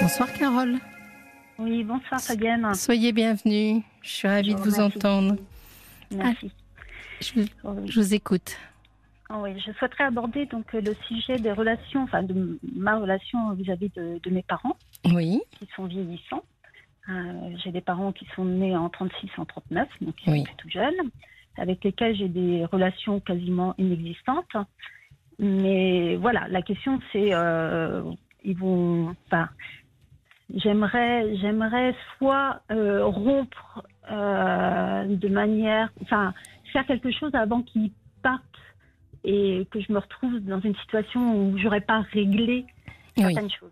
Bonsoir Carole. Oui, bonsoir Fabienne. Soyez bienvenue. Je suis ravie de vous entendre. Merci. je, vous écoute. Oh oui, je souhaiterais aborder donc le sujet des relations, enfin de ma relation vis-à-vis de, mes parents. Oui. Qui sont vieillissants. Euh, j'ai des parents qui sont nés en 36, en 39, donc ils sont tout jeunes, avec lesquels j'ai des relations quasiment inexistantes. Mais voilà, la question c'est, euh, ils vont, enfin, j'aimerais, j'aimerais soit euh, rompre euh, de manière, enfin, faire quelque chose avant qu'ils partent et que je me retrouve dans une situation où j'aurais pas réglé certaines choses.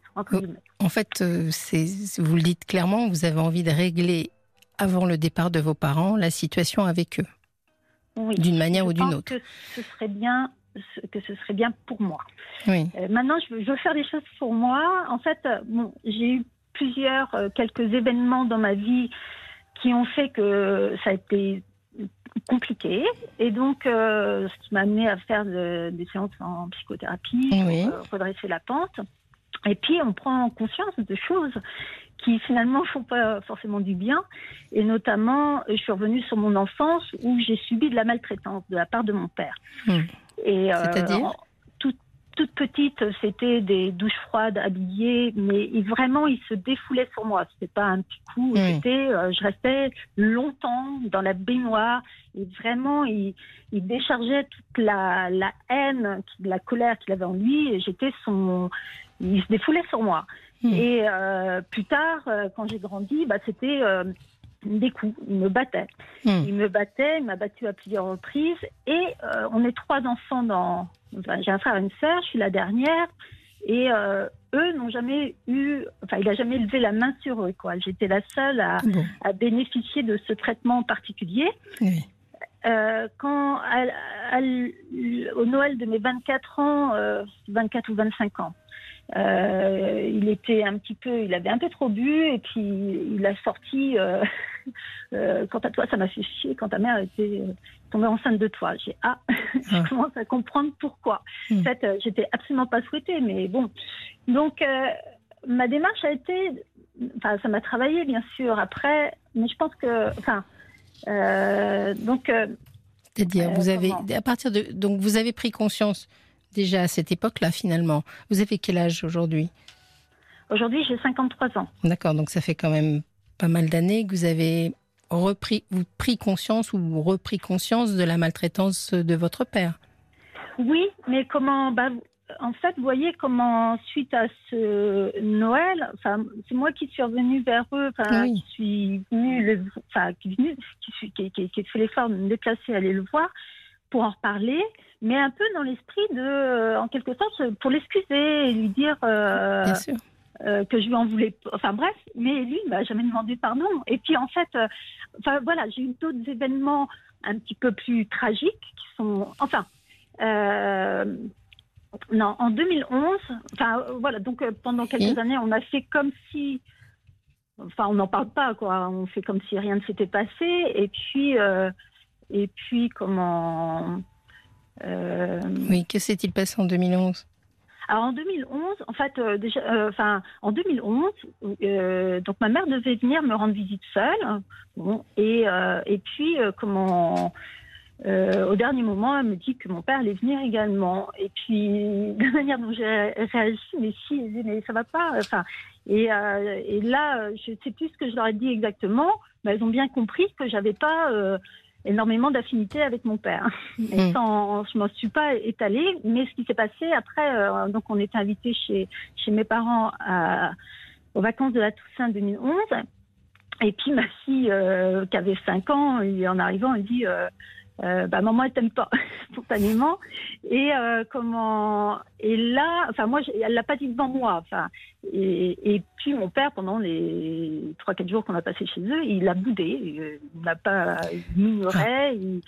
En fait, euh, c'est, vous le dites clairement, vous avez envie de régler avant le départ de vos parents la situation avec eux, oui. d'une manière ou d'une autre. Que ce serait bien que ce serait bien pour moi. Oui. maintenant, je veux, je veux, faire des choses pour moi. En fait, bon, j'ai eu plusieurs, euh, quelques événements dans ma vie qui ont fait que ça a été compliqué. Et donc, euh, ce qui m'a amené à faire des séances en psychothérapie pour euh, redresser la pente. Et puis, on prend conscience de choses qui finalement font pas forcément du bien. Et notamment, je suis revenue sur mon enfance où j'ai subi de la maltraitance de la part de mon père. Hmm. C'est-à-dire? Toute petite, c'était des douches froides habillées, mais vraiment, il se défoulait sur moi. C'était pas un petit coup. C'était, euh, je restais longtemps dans la baignoire et vraiment, il, déchargeait toute la, haine, la colère qu'il avait en lui. Et j'étais son, il se défoulait sur moi. Hmm. Et euh, plus tard, euh, quand j'ai grandi, bah, c'était des coups. Il me battait. Hmm. Il me battait, il m'a battu à plusieurs reprises. Et euh, on est trois enfants dans. J'ai un frère et une sœur, je suis la dernière. Et euh, eux n'ont jamais eu. Enfin, il n'a jamais levé la main sur eux. Quoi. J'étais la seule à, à, bénéficier de ce traitement particulier. Euh, quand, au Noël de mes 24 ans, 24 ou 25 ans, euh, il était un petit peu, il avait un peu trop bu et puis il a sorti. Euh, euh, quant à toi, ça m'a fait chier quand ta mère était tombée enceinte de toi. J'ai ah, je ah. commence à comprendre pourquoi. Hmm. En fait, j'étais absolument pas souhaitée, mais bon. Donc ma démarche a été, enfin, ça m'a travaillé bien sûr après, mais je pense que, enfin, donc. C'est-à-dire, vous avez, à partir de, donc vous avez pris conscience déjà à cette époque-là, finalement. Vous avez quel âge aujourd'hui? Aujourd'hui, j'ai 53 ans. D'accord, donc ça fait quand même pas mal d'années que vous avez repris, vous pris conscience ou repris conscience de la maltraitance de votre père. Oui, mais comment bah, En fait, vous voyez comment, suite à ce Noël, enfin, c'est moi qui suis revenue vers eux, enfin, qui suis venue, enfin, qui, qui, qui, qui, qui fait l'effort de me déplacer, aller le voir pour en reparler, mais un peu dans l'esprit de, euh, en quelque sorte, pour l'excuser et lui dire euh, euh, que je lui en voulais. Enfin bref, mais lui, il m'a jamais demandé pardon. Et puis en fait, enfin voilà, j'ai eu d'autres événements un petit peu plus tragiques qui sont, enfin. non, en 2011, enfin voilà, donc pendant quelques années, on a fait comme si, enfin on n'en parle pas quoi, on fait comme si rien ne s'était passé, et puis et puis, comment. Euh, oui, que s'est-il passé en 2011 alors en 2011, en fait, euh, déjà, euh, enfin en 2011, donc ma mère devait venir me rendre visite seule, bon, et et puis comment au dernier moment, elle me dit que mon père allait venir également. Et puis, de la manière dont j'ai réagi, mais si, mais ça va pas. Enfin, et, et là, je sais plus ce que je leur ai dit exactement, mais elles ont bien compris que j'avais pas énormément d'affinité avec mon père. Hmm. sans, je m'en suis pas étalée, mais ce qui s'est passé après, euh, donc on était invité chez, chez mes parents à, aux vacances de la Toussaint 2011. Et puis ma fille, euh, qui avait 5 ans, en arrivant, elle dit euh, bah maman elle t'aime pas spontanément et euh, comment et là enfin moi elle l'a pas dit devant moi enfin et, et puis mon père pendant les trois quatre jours qu'on a passé chez eux il a boudé il n'a pas ignoré il,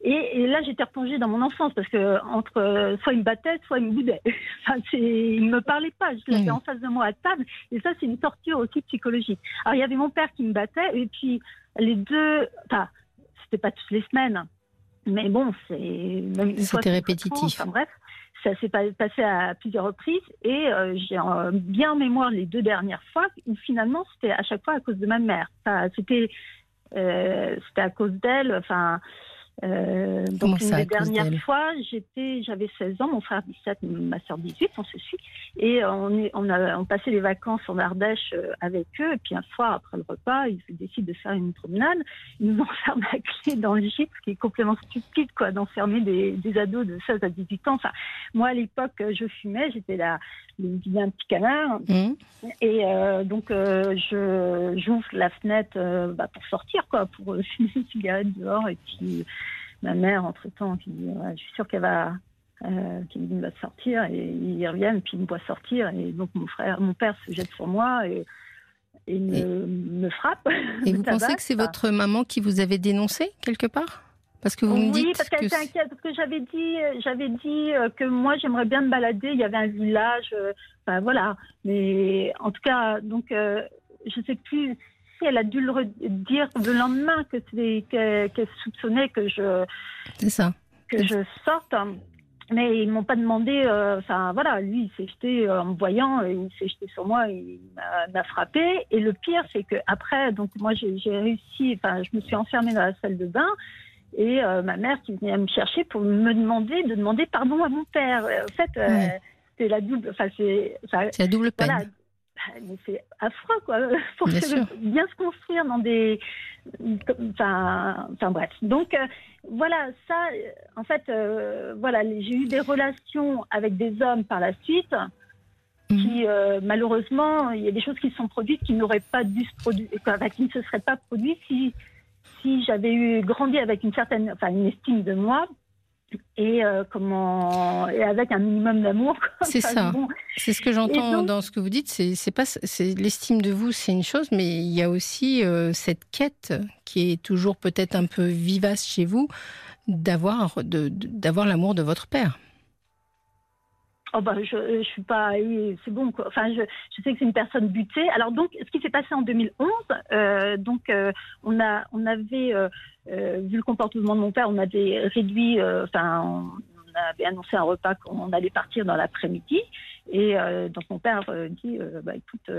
et, et, là, j'étais replongée dans mon enfance parce que entre soit il me battait, soit il me boudait. Enfin, il me parlait pas. Je l'avais en face de moi à table. Et ça, c'est une torture aussi psychologique. Alors, il y avait mon père qui me battait et puis les deux. Enfin, c'était pas toutes les semaines, mais bon, c'est C'était répétitif. bref, ça s'est passé à plusieurs reprises et euh, j'ai bien en mémoire les deux dernières fois où finalement c'était à chaque fois à cause de ma mère. c'était c'était à cause d'elle. Enfin, euh, donc une des dernières fois, j'étais, j'avais 16 ans, mon frère 17, ma soeur 18, on se suit, et on, est, on a on passait les vacances en Ardèche euh, avec eux, et puis un soir après le repas, ils décident de faire une promenade, ils nous enferment la clé dans le gîte, ce qui est complètement stupide, quoi, d'enfermer des, des ados de 16 à 18 ans. Enfin, moi à l'époque, je fumais, j'étais là, un petit canard, mmh. et euh, donc euh, je j'ouvre la fenêtre euh, bah, pour sortir, quoi, pour fumer une cigarette dehors, et puis ma mère, entre-temps, qui dit Je suis sûre qu'elle va, euh, qui me dit va sortir, et ils reviennent, puis ils me voient sortir, et donc mon frère, mon père se jette sur moi et, et me, frappe. Et vous pensez que c'est votre maman qui vous avait dénoncé quelque part? Parce que vous me dites oui, parce qu'elle était inquiète, parce que j'avais dit, j'avais dit euh, que moi j'aimerais bien me balader. Il y avait un village, euh, enfin voilà. Mais en tout cas, donc je je sais plus elle a dû le dire le lendemain que qu'elle soupçonnait que je ça. que je sorte. Mais ils m'ont pas demandé. Euh, enfin voilà, lui il s'est jeté euh, en me voyant, il s'est jeté sur moi, il m'a frappé. Et le pire c'est que après, donc moi j'ai réussi. Enfin, je me suis enfermée dans la salle de bain. Et euh, ma mère qui venait me chercher pour me demander de demander pardon à mon père. En fait, c'est la double. Enfin, c'est la double peine. Mais c'est affreux, quoi, pour bien, se construire dans des. Enfin, enfin bref. Donc, euh, voilà, ça, en fait, euh, voilà, j'ai eu des relations avec des hommes par la suite mhm. qui, euh, malheureusement, il y a des choses qui se sont produites qui n'auraient pas dû se produire, qui ne se seraient pas produites si, si j'avais eu grandi avec une certaine, enfin, une estime de moi et euh, comment et avec un minimum d'amour. C'est ça. C'est ce que j'entends dans ce que vous dites. C'est pas c'est l'estime de vous, c'est une chose, mais il y a aussi euh, cette quête qui est toujours peut-être un peu vivace chez vous d'avoir d'avoir l'amour de votre père. Oh bah je, je suis pas, c'est bon quoi. Enfin je, je sais que c'est une personne butée. Alors donc ce qui s'est passé en 2011, euh, donc euh, on a on avait euh, euh, vu le comportement de mon père, on avait réduit, euh, enfin on, avait annoncé un repas qu'on allait partir dans l'après-midi et donc mon père dit bah écoute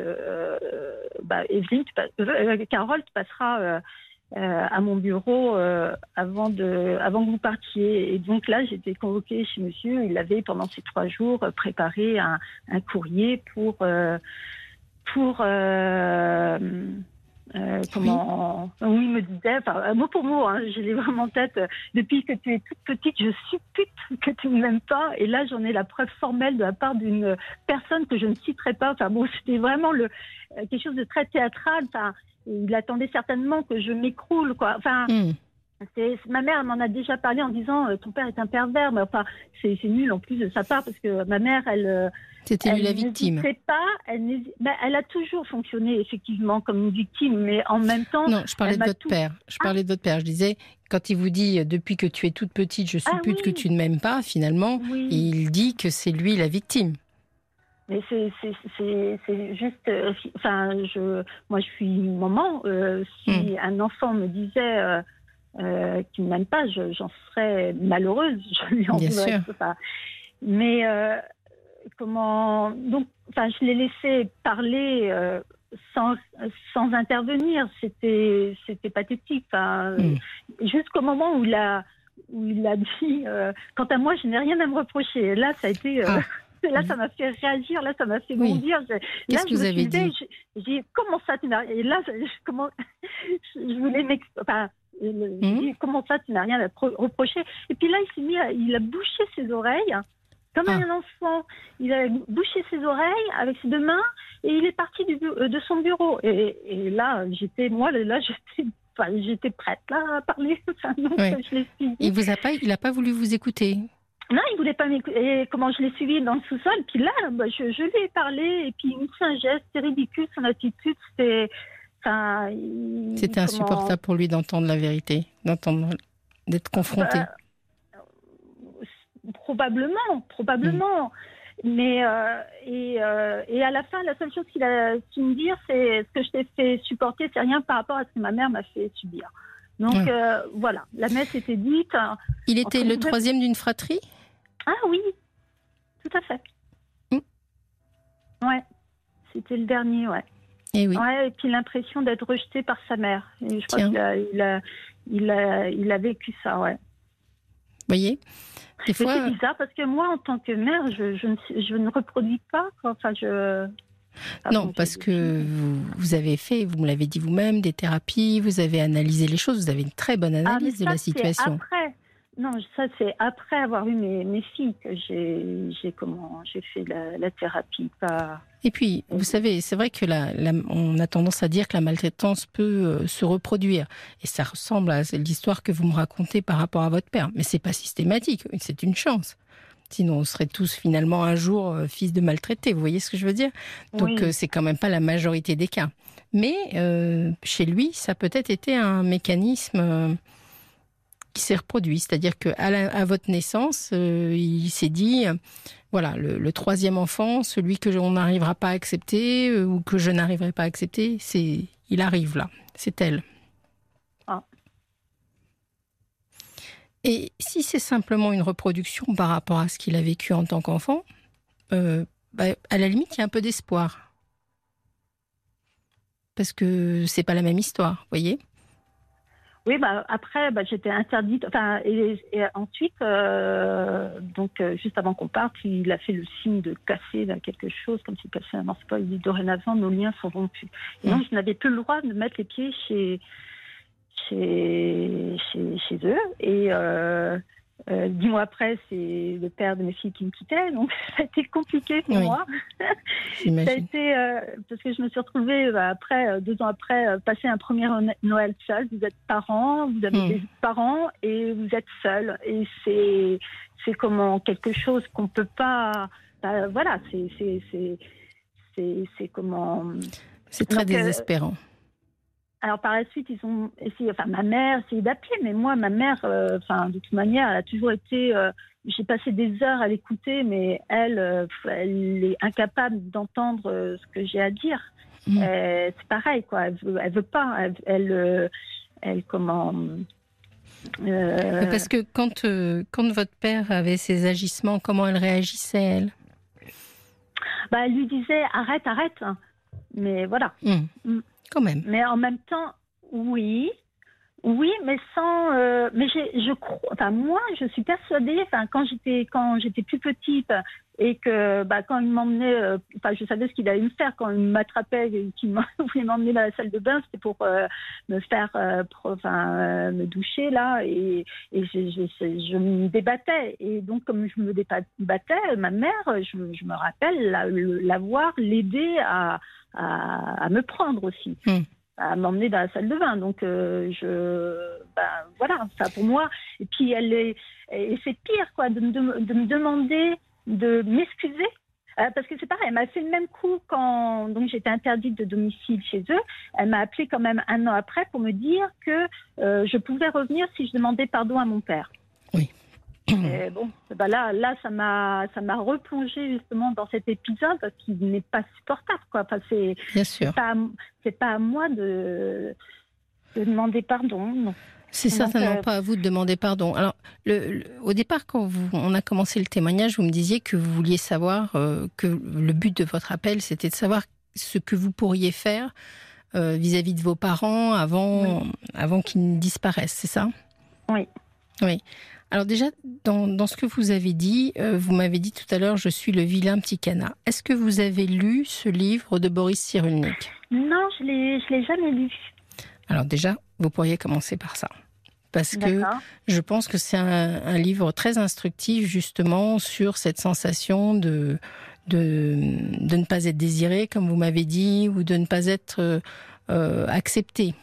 bah Evelyne, tu Carole tu passeras euh, à mon bureau euh, avant de avant que vous partiez. Et donc là, j'étais convoquée chez Monsieur. Il avait pendant ces trois jours préparé un, un courrier pour euh, pour euh, comment oui. il me disait, enfin, mot pour mot, hein, je l'ai vraiment en tête. Depuis que tu es toute petite, je suppute que tu ne m'aimes pas. Et là, j'en ai la preuve formelle de la part d'une personne que je ne citerai pas. Enfin bon, c'était vraiment le quelque chose de très théâtral. Enfin, il attendait certainement que je m'écroule, quoi. Enfin, hmm. ma mère m'en a déjà parlé en disant euh, ton père est un pervers, mais enfin c'est nul en plus de sa part parce que ma mère elle euh, c'était la victime. pas, elle, ben, elle a toujours fonctionné effectivement comme une victime, mais en même temps. Non, je parlais de votre père. Je ah. parlais de votre père. Je disais quand il vous dit depuis que tu es toute petite, je ah suppute que tu ne m'aimes pas. Finalement, il dit que c'est lui la victime. Mais c'est juste, euh, enfin, je, moi je suis maman. Euh, si hmm. un enfant me disait euh, euh qu'il ne m'aime pas, j'en serais malheureuse. Je lui en voudrais pas. Mais comment, donc, enfin, je l'ai laissé parler sans, sans intervenir. C'était, c'était pathétique. Hmm. jusqu'au moment où il a, où il a dit, quant à moi, je n'ai rien à me reprocher. Là, ça a été. Ah. Là, ça m'a fait réagir, là, ça m'a fait bondir. Qu'est-ce que vous avez dit J'ai dit, comment ça, tu n'as Et là, je, comment, je voulais m'expliquer. Enfin, mmh. comment ça, tu n'as rien à reprocher? Et puis là, il s'est mis, il a bouché ses oreilles, comme ah. un enfant. Il a bouché ses oreilles avec ses deux mains et il est parti du, euh, de son bureau. Et, et là, j'étais, moi, là, j'étais Enfin, j'étais prête là à parler. Enfin, donc, je il vous a pas, il n'a pas voulu vous écouter? Non, il voulait pas m'écouter. Et comment je l'ai suivi dans le sous-sol. Puis là, bah, je, lui ai parlé. Et puis, il me fait un geste. C'est ridicule, son attitude. C'était. Enfin, C'était insupportable pour lui d'entendre la vérité, d'entendre, d'être confronté. Bah, probablement, probablement. Mm. Mais euh, et, euh, et, à la fin, la seule chose qu'il a su me dire, c'est ce que je t'ai fait supporter, c'est rien par rapport à ce que ma mère m'a fait subir. Donc euh, voilà, la messe était dite. Il était le troisième d'une fratrie? Ah oui. tout à fait. Mm. Ouais, c'était le dernier, ouais. Et eh oui. Ouais, et puis l'impression d'être rejeté par sa mère. Et je crois qu'il a, il a, il a, il a vécu ça, ouais. Vous voyez Des fois... C'est bizarre parce que moi, en tant que mère, je, je, ne, je ne reproduis pas. Enfin, je. non, parce que vous, vous, avez fait, vous me l'avez dit vous-même, des thérapies, vous avez analysé les choses, vous avez une très bonne ah, analyse de la situation. Après, non, ça c'est après avoir eu mes, mes filles que j'ai comment j'ai fait la, thérapie. Pas... Et puis, vous savez, c'est vrai que la, on a tendance à dire que la maltraitance peut euh, se reproduire, et ça ressemble à l'histoire que vous me racontez par rapport à votre père. Mais c'est pas systématique, c'est une chance. Sinon, on serait tous finalement un jour euh, fils de maltraités. Vous voyez ce que je veux dire? Donc, euh, c'est quand même pas la majorité des cas. Mais chez lui, ça peut être été un mécanisme qui s'est reproduit. C'est-à-dire qu'à à votre naissance, euh, il s'est dit, euh, voilà, le, troisième enfant, celui que on n'arrivera pas à accepter euh, ou que je n'arriverai pas à accepter, c'est, il arrive là, c'est elle. Ah. Et si c'est simplement une reproduction par rapport à ce qu'il a vécu en tant qu'enfant, bah, à la limite, il y a un peu d'espoir. Parce que c'est pas la même histoire, voyez oui, bah, après, bah, j'étais interdite. Enfin, et, ensuite, euh, donc, euh, juste avant qu'on parte, il a fait le signe de casser quelque chose, comme s'il cassait un morceau. Il dit dorénavant, nos liens sont rompus. Et donc, je n'avais plus le droit de mettre les pieds chez, chez, chez, eux. Et. Euh, euh, dix mois après, c'est le père de mes filles qui me quittait, donc ça a été compliqué pour moi. ça a été euh, parce que je me suis retrouvée bah, après euh, deux ans après passer un premier Noël seul. Vous êtes parents, vous avez hmm. des parents et vous êtes seul et c'est c'est comment quelque chose qu'on peut pas. Bah, voilà, c'est c'est c'est comment. C'est très désespérant. Alors par la suite, ils ont essayé, enfin ma mère essayé d'appeler, mais moi, ma mère, euh, enfin de toute manière, elle a toujours été. Euh, j'ai passé des heures à l'écouter, mais elle, euh, elle est incapable d'entendre ce que j'ai à dire. Mmh. c'est pareil, quoi. Elle veut, elle veut pas. Elle, elle, comment. Parce que quand, quand votre père avait ses agissements, comment elle réagissait, elle? Bah, Elle lui disait arrête, arrête. Mais voilà. Mmh. Mmh. Mais en même temps, oui. Oui, mais sans. Euh, mais je crois. Enfin, moi, je suis persuadée. Quand j'étais quand j'étais plus petite et que bah, quand il m'emmenait, euh, enfin, je savais ce qu'il allait me faire quand il m'attrapait et qu'il voulait m'emmener dans la salle de bain, c'était pour euh, me faire, enfin, me doucher là, et, et je, je, je, me débattais. Et donc, comme je me débattais, ma mère, je, me rappelle l'avoir, l'aider à à, à me prendre aussi. Hmm. à m'emmener dans la salle de bain. Donc, euh, je, ben, voilà, ça pour moi. Et puis, elle est, et c'est pire, quoi, de me demander de m'excuser. Euh, parce que c'est pareil, elle m'a fait le même coup quand donc j'étais interdite de domicile chez eux. Elle m'a appelé quand même un an après pour me dire que euh, je pouvais revenir si je demandais pardon à mon père. Oui. Et bon, bah là, là, ça m'a, ça m'a replongé justement dans cet épisode qui n'est pas supportable, quoi. Enfin, c'est, Bien sûr. Pas, c'est pas à moi de, de demander pardon. C'est certainement euh, pas à vous de demander pardon. Alors, le, au départ, quand vous, on a commencé le témoignage, vous me disiez que vous vouliez savoir euh, que le but de votre appel, c'était de savoir ce que vous pourriez faire euh, vis-à-vis de vos parents avant, avant qu'ils disparaissent, c'est ça? Oui. Oui. Alors déjà, dans, ce que vous avez dit, euh, vous m'avez dit tout à l'heure, je suis le vilain petit canard. Est-ce que vous avez lu ce livre de Boris Cyrulnik? Non, je ne l'ai jamais lu. Alors déjà, vous pourriez commencer par ça. Parce que je pense que c'est un, livre très instructif justement sur cette sensation de, de, de ne pas être désiré, comme vous m'avez dit, ou de ne pas être euh, accepté.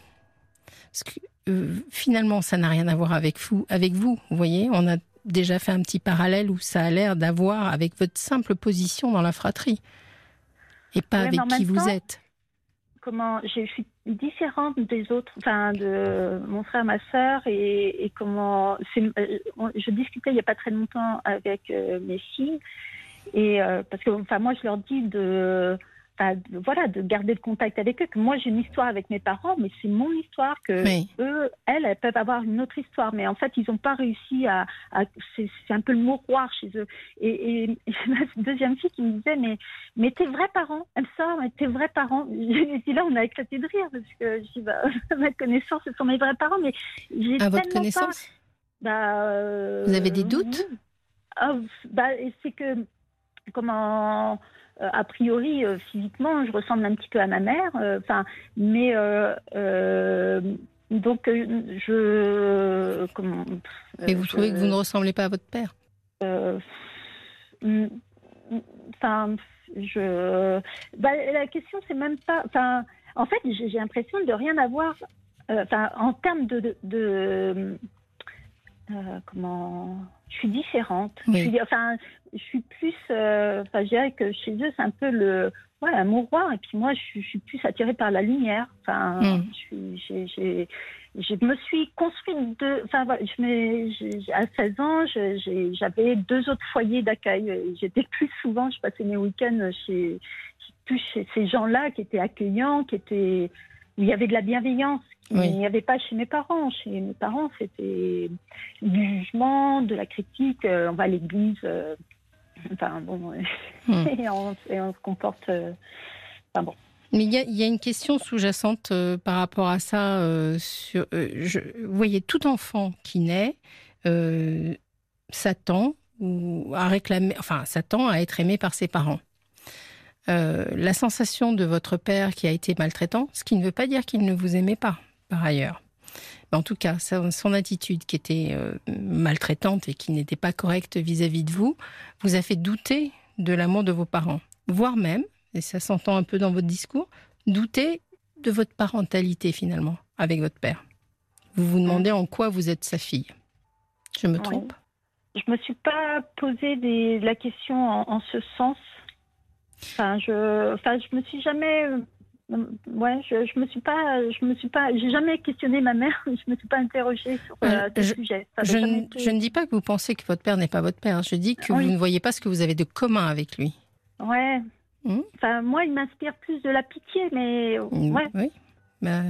Parce que euh, finalement, ça n'a rien à voir avec vous, avec vous. Vous voyez, on a déjà fait un petit parallèle où ça a l'air d'avoir avec votre simple position dans la fratrie et pas avec qui vous êtes. Comment je suis différente des autres, enfin de mon frère, ma sœur, et, comment euh, je discutais il n'y a pas très longtemps avec euh, mes filles, et parce que enfin moi je leur dis de voilà, de garder le contact avec eux. Que moi, j'ai une histoire avec mes parents, mais c'est mon histoire. Que eux, elles, elles peuvent avoir une autre histoire. Mais en fait, ils n'ont pas réussi à. c'est un peu le mouroir chez eux. Et, et, ma deuxième fille qui me disait Mais, mais tes vrais parents, elle sort, mais tes vrais parents. Je dit Là, on a éclaté de rire parce que je dis bah, Ma connaissance, ce sont mes vrais parents. Mais j'ai À votre connaissance? Bah, euh, Vous avez des doutes? ah, bah, C'est que. Comment euh, a priori, euh, physiquement, je ressemble un petit peu à ma mère. Euh, enfin, mais donc je comment. Et vous trouvez que vous ne ressemblez pas à votre père? Enfin, je. Bah, la question, c'est même pas. Enfin, en fait, j'ai l'impression de rien avoir. Enfin, en termes de, de euh, comment je suis différente. Je suis, enfin, je suis plus, euh, enfin, je dirais que chez eux c'est un peu le, ouais, un mouroir. Et puis moi, je, suis plus attirée par la lumière. Enfin, mm. je, me suis construite de, enfin, voilà, je à 16 ans, j'avais deux autres foyers d'accueil. J'étais plus souvent, je passais mes week-ends chez, plus chez ces gens-là qui étaient accueillants, qui étaient où il y avait de la bienveillance. Il n'y avait pas chez mes parents. Chez mes parents, c'était du jugement, de la critique. Euh, on va à l'église. Euh, enfin, bon. Hmm. et, on, se comporte. Euh, enfin, bon. Mais il y, a une question sous-jacente par rapport à ça. sur, je, vous voyez, tout enfant qui naît s'attend ou à réclamer, enfin, s'attend à être aimé par ses parents. Euh, la sensation de votre père qui a été maltraitant, ce qui ne veut pas dire qu'il ne vous aimait pas, par ailleurs. en tout cas, son attitude qui était euh, maltraitante et qui n'était pas correcte vis-à-vis de vous, vous a fait douter de l'amour de vos parents, voire même, et ça s'entend un peu dans votre discours, douter de votre parentalité finalement avec votre père. Vous vous demandez en quoi vous êtes sa fille. Je me trompe? Je me suis pas posé la question en ce sens. Enfin, je, enfin, je me suis jamais, euh, ouais, je, je me suis pas, je me suis pas, j'ai jamais questionné ma mère. Je me suis pas interrogée sur euh, ce sujet. Je, ne dis pas que vous pensez que votre père n'est pas votre père. Je dis que vous ne voyez pas ce que vous avez de commun avec lui. Ouais. Hmm? Enfin, moi, il m'inspire plus de la pitié, mais hmm, ouais. Oui. Bah,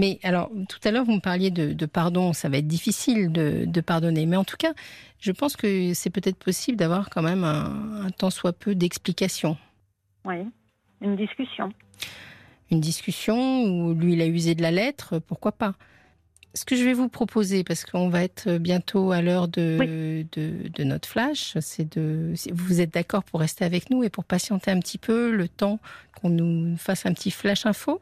mais alors, tout à l'heure, vous me parliez de, pardon. Ça va être difficile de, de, pardonner. Mais en tout cas, je pense que c'est peut-être possible d'avoir quand même un, un tant soit peu d'explication. Oui, une discussion. Une discussion où lui, il a usé de la lettre, pourquoi pas? Ce que je vais vous proposer, parce qu'on va être bientôt à l'heure de, de, notre flash, c'est de. Vous êtes d'accord pour rester avec nous et pour patienter un petit peu le temps qu'on nous fasse un petit flash info?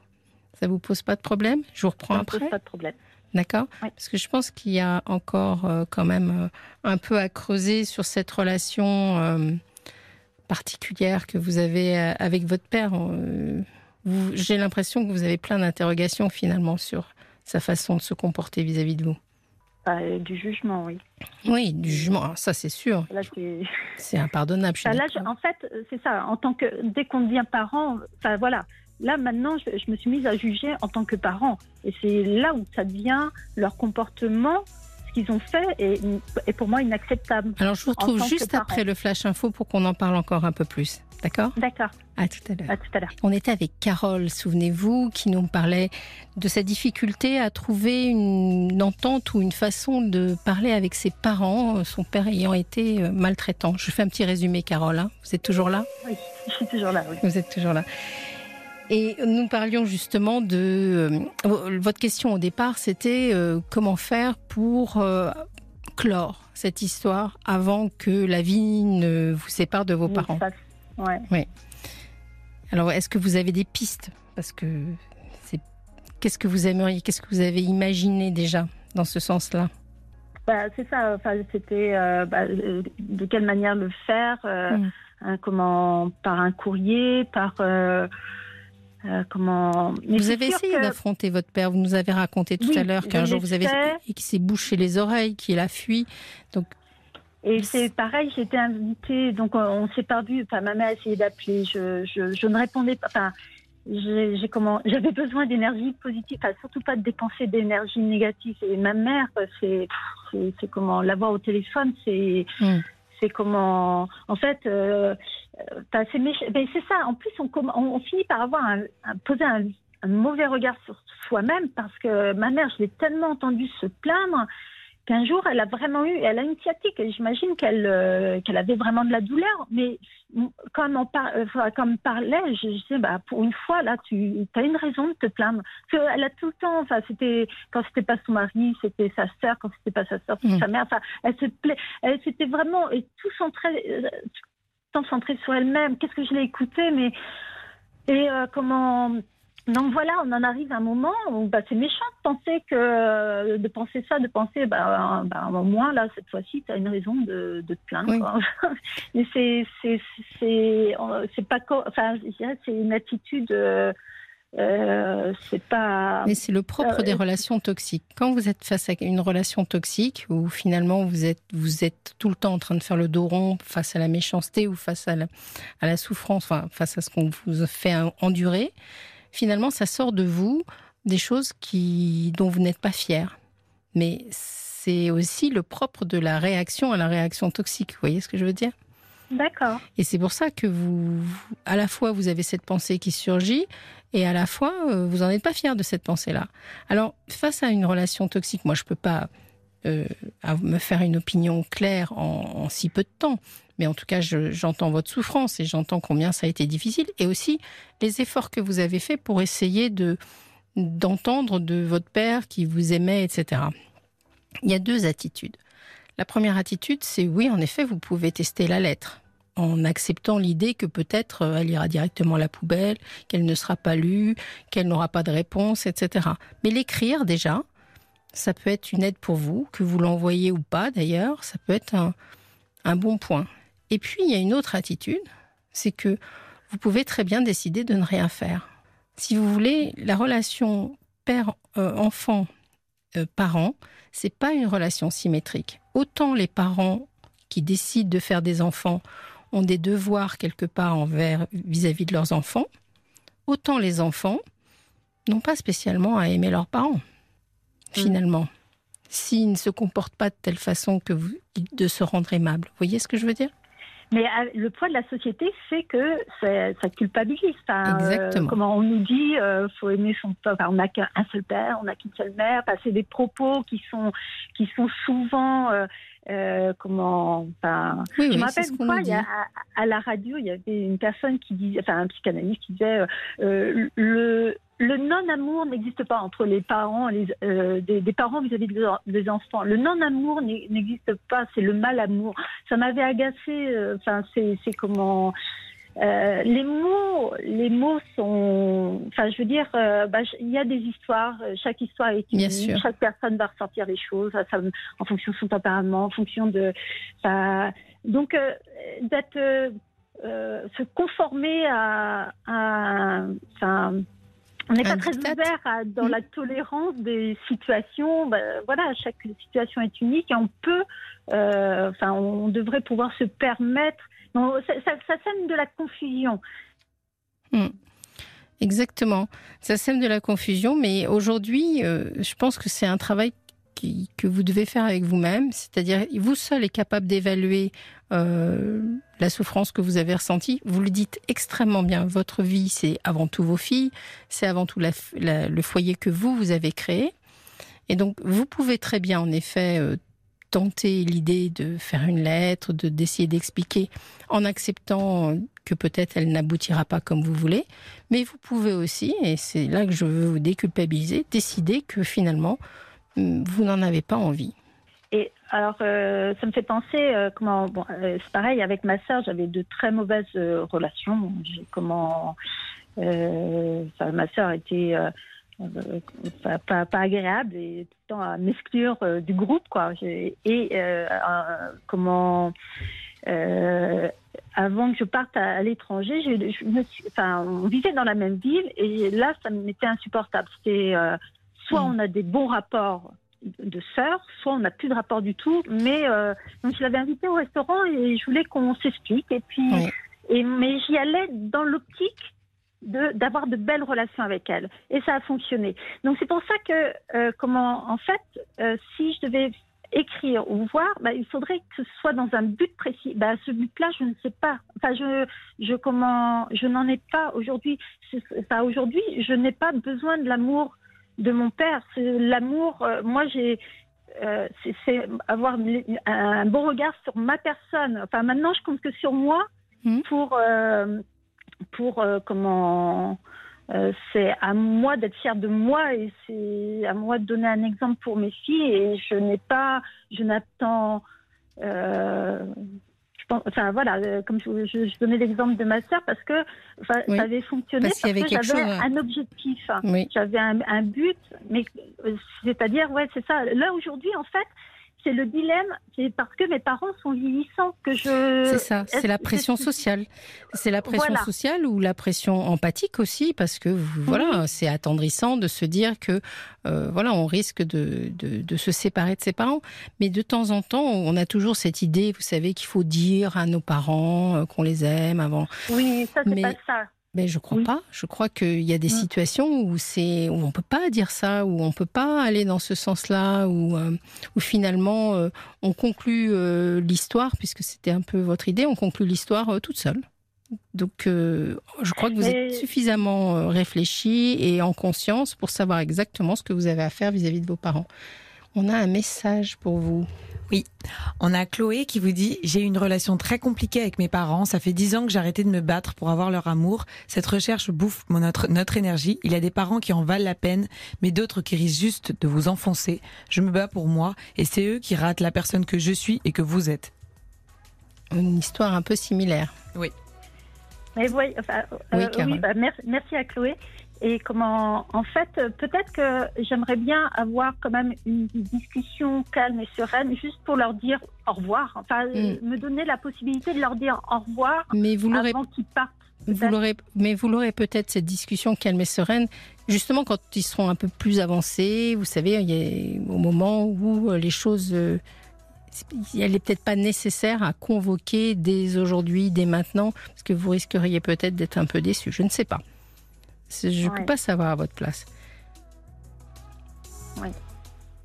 Ça vous pose pas de problème? Je vous reprends après. pose pas de problème. D'accord? Parce que je pense qu'il y a encore euh, quand même euh, un peu à creuser sur cette relation euh, particulière que vous avez avec votre père. J'ai l'impression que vous avez plein d'interrogations finalement sur sa façon de se comporter vis-à-vis de vous. Bah, du jugement, oui. Oui, du jugement, ah, ça c'est sûr. C'est impardonnable. Bah, là, en fait, c'est ça. En tant que dès qu'on devient parent, enfin voilà, Là, maintenant, je, me suis mise à juger en tant que parent. Et c'est là où ça devient leur comportement, ce qu'ils ont fait, est, pour moi inacceptable. Alors, je vous retrouve juste après le Flash Info pour qu'on en parle encore un peu plus. D'accord? D'accord. À tout à l'heure. À tout à l'heure. On était avec Carole, souvenez-vous, qui nous parlait de sa difficulté à trouver une entente ou une façon de parler avec ses parents, son père ayant été euh, maltraitant. Je fais un petit résumé, Carole. Hein. Vous êtes toujours là? Oui, je suis toujours là. Oui. Vous êtes toujours là. Et nous parlions justement de euh, votre question au départ, c'était euh, comment faire pour euh, clore cette histoire avant que la vie ne vous sépare de vos parents. Ouais. Oui. Alors, est-ce que vous avez des pistes? Parce que c'est qu'est-ce que vous aimeriez, qu'est-ce que vous avez imaginé déjà dans ce sens-là? Bah, c'est ça. Enfin, c'était bah, de quelle manière le faire mm. hein, Comment par un courrier, par euh, comment Vous avez essayé d'affronter votre père. Vous nous avez raconté tout à l'heure qu'un jour vous avez et qui s'est bouché les oreilles, qu'il a fui. Donc et c'est pareil, j'étais invitée, donc on, s'est vu. Enfin, ma mère a essayé d'appeler, je, je, je, ne répondais pas. Enfin, j'ai comment J'avais besoin d'énergie positive, enfin, surtout pas de dépenser d'énergie négative. Et ma mère, c'est c'est comment L'avoir au téléphone, c'est hmm c'est comment, en fait, euh, c'est c'est ça. En plus, on, on, finit par avoir un, poser un, un, mauvais regard sur soi-même parce que ma mère, je l'ai tellement entendue se plaindre qu'un jour, elle a vraiment eu, elle a une sciatique, j'imagine qu'elle euh, qu'elle avait vraiment de la douleur, mais quand on, par, euh, comme parlait, je, disais, bah, pour une fois, là, tu as une raison de te plaindre. Parce qu'elle a tout le temps, enfin, c'était, quand c'était pas son mari, c'était sa sœur, quand c'était pas sa sœur, c'était mmh. sa mère, enfin, elle se plaît, elle, c'était vraiment, et tout centré, euh, tout centré sur elle-même. Qu'est-ce que je l'ai écouté, mais, et comment, donc voilà, on en arrive à un moment où bah, c'est méchant de penser que de penser ça, de penser bah, bah au moins là cette fois-ci tu as une raison de, te plaindre. Mais c'est c'est c'est pas enfin c'est une attitude euh, euh, c'est pas. Mais c'est le propre des euh, relations toxiques. Quand vous êtes face à une relation toxique où finalement vous êtes vous êtes tout le temps en train de faire le dos rond face à la méchanceté ou face à la, à la souffrance, enfin face à ce qu'on vous fait endurer, finalement, ça sort de vous des choses qui, dont vous n'êtes pas fier. Mais c'est aussi le propre de la réaction à la réaction toxique. Vous voyez ce que je veux dire? D'accord. Et c'est pour ça que vous, à la fois, vous avez cette pensée qui surgit, et à la fois, euh, vous n'en êtes pas fier de cette pensée-là. Alors, face à une relation toxique, moi, je peux pas euh, me faire une opinion claire en, si peu de temps. Mais en tout cas, j'entends votre souffrance et j'entends combien ça a été difficile. Et aussi les efforts que vous avez faits pour essayer de d'entendre de votre père qui vous aimait, etc. Il y a deux attitudes. La première attitude, c'est oui, en effet, vous pouvez tester la lettre en acceptant l'idée que peut-être euh, elle ira directement à la poubelle, qu'elle ne sera pas lue, qu'elle n'aura pas de réponse, etc. Mais l'écrire déjà, ça peut être une aide pour vous, que vous l'envoyez ou pas d'ailleurs, ça peut être un, un bon point. Et puis, il y a une autre attitude, c'est que vous pouvez très bien décider de ne rien faire. Si vous voulez, la relation père-enfant, euh, c'est pas une relation symétrique. Autant les parents qui décident de faire des enfants ont des devoirs quelque part envers vis-à-vis de leurs enfants, autant les enfants n'ont pas spécialement à aimer leurs parents, mmh. finalement. S'ils ne se comportent pas de telle façon que vous, de se rendre aimables. Vous voyez ce que je veux dire? Mais euh, le poids de la société fait que ça, culpabilise. Exactement. Euh, comment on nous dit, euh, faut aimer son père. on n'a qu'un seul père, on n'a qu'une seule mère. c'est des propos qui sont qui sont souvent euh, comment enfin oui, je me rappelle quoi il y a, à, la radio il y avait une personne qui disait enfin un psychanalyste qui disait euh, le le non-amour n'existe pas entre les parents, les, euh, des, des, parents vis-à-vis des enfants. Le non-amour n'existe pas, c'est le mal-amour. Ça m'avait agacé. Enfin, c'est comment euh, les mots, les mots sont. Enfin, je veux dire, euh, bah, il y a des histoires. Euh, chaque histoire est unique. Chaque personne va ressentir les choses en fonction de son tempérament, en fonction de. donc, d'être se conformer à, on n'est pas très ouvert dans mm. la tolérance des situations. Bah, voilà, chaque situation est unique et on peut, enfin, on devrait pouvoir se permettre ça, sème de la confusion. Hmm. Exactement. Ça sème de la confusion, mais aujourd'hui, euh, je pense que c'est un travail que vous devez faire avec vous-même, c'est-à-dire vous seul êtes capable d'évaluer euh, la souffrance que vous avez ressentie. Vous le dites extrêmement bien. Votre vie, c'est avant tout vos filles, c'est avant tout le foyer que vous vous avez créé. Et donc, vous pouvez très bien, en effet, euh, tenter l'idée de faire une lettre, de d'essayer d'expliquer, en acceptant que peut-être elle n'aboutira pas comme vous voulez, mais vous pouvez aussi, et c'est là que je veux vous déculpabiliser, décider que finalement mm, vous n'en avez pas envie. Et alors, euh, ça me fait penser, euh, comment, bon, euh, c'est pareil avec ma sœur, j'avais de très mauvaises relations. Comment, ma sœur était euh, pas, pas, agréable et tout le temps à m'exclure euh, du groupe quoi et euh, comment avant que je parte à, l'étranger je, je, me suis, enfin on vivait dans la même ville et là ça m'était insupportable c'était soit mmh. on a des bons rapports de sœurs, soit on n'a plus de rapport du tout. Mais donc je l'avais invité au restaurant et je voulais qu'on s'explique. Et puis, et mais j'y allais dans l'optique d'avoir de, belles relations avec elle. Et ça a fonctionné. Donc c'est pour ça que, euh, comment, en fait, euh, si je devais écrire ou voir, bah, il faudrait que ce soit dans un but précis. Bah, ce but-là, je ne sais pas. Enfin, je, je comment, je n'en ai pas aujourd'hui. Enfin, aujourd'hui, je n'ai pas besoin de l'amour de mon père. C'est l'amour. Euh, moi, j'ai, euh, c'est avoir un bon regard sur ma personne. Enfin, maintenant, je compte que sur moi mmh. pour, euh, pour comment euh, c'est à moi d'être fière de moi et c'est à moi de donner un exemple pour mes filles et je n'ai pas, je n'attends, euh, je pense, enfin voilà, euh, comme je, je, donnais l'exemple de ma sœur parce que ça avait fonctionné parce, que j'avais un objectif, j'avais un, un, but, mais c'est-à-dire ouais c'est ça. Là aujourd'hui en fait c'est le dilemme, c'est parce que mes parents sont vieillissants que je. C'est ça, c'est la pression sociale. C'est la pression sociale ou la pression empathique aussi, parce que voilà, c'est attendrissant de se dire que euh, voilà, on risque de, de, se séparer de ses parents. Mais de temps en temps, on a toujours cette idée, vous savez, qu'il faut dire à nos parents euh, qu'on les aime avant. Oui, ça c'est pas ça. Mais je crois pas. Je crois qu'il y a des situations où c'est où on peut pas dire ça, où on peut pas aller dans ce sens-là, où, euh, où finalement euh, on conclut euh, l'histoire, puisque c'était un peu votre idée, on conclut l'histoire toute seule. Donc, je crois que vous êtes suffisamment réfléchi et en conscience pour savoir exactement ce que vous avez à faire vis à -vis de vos parents. On a un message pour vous. Oui, on a Chloé qui vous dit j'ai une relation très compliquée avec mes parents. Ça fait dix ans que j'ai arrêté de me battre pour avoir leur amour. Cette recherche bouffe notre notre énergie. Il y a des parents qui en valent la peine, mais d'autres qui risquent juste de vous enfoncer. Je me bats pour moi et c'est eux qui ratent la personne que je suis et que vous êtes. Une histoire un peu similaire. Oui. Mais oui, euh, bah, merci à Chloé. Et comment, en fait, peut-être que j'aimerais bien avoir quand même une discussion calme et sereine, juste pour leur dire au revoir. Enfin, mm. me donner la possibilité de leur dire au revoir mais vous avant qu'ils partent. Vous l'aurez, mais vous l'aurez peut-être cette discussion calme et sereine, justement quand ils seront un peu plus avancés. Vous savez, il y a, au moment où les choses, euh, elle n'est peut-être pas nécessaire à convoquer dès aujourd'hui, dès maintenant, parce que vous risqueriez peut-être d'être un peu déçu. Je ne sais pas. Je ne peux pas savoir à votre place.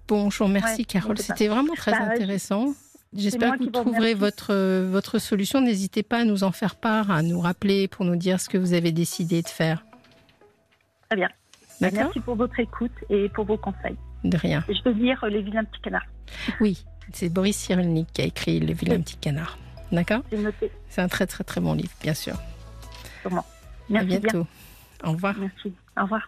Bon, je vous remercie, Carole. C'était vraiment très bah, intéressant. J'espère que vous trouverez votre, votre solution. N'hésitez pas à nous en faire part, à nous rappeler pour nous dire ce que vous avez décidé de faire. Très bien. Bah, merci pour votre écoute et pour vos conseils. De rien. je peux lire Les vilains petits canards. Oui, c'est Boris Cyrulnik qui a écrit Les vilains petits canards. D'accord? C'est un très très très bon livre, bien sûr. Merci à bientôt. Au revoir. Merci. Au revoir.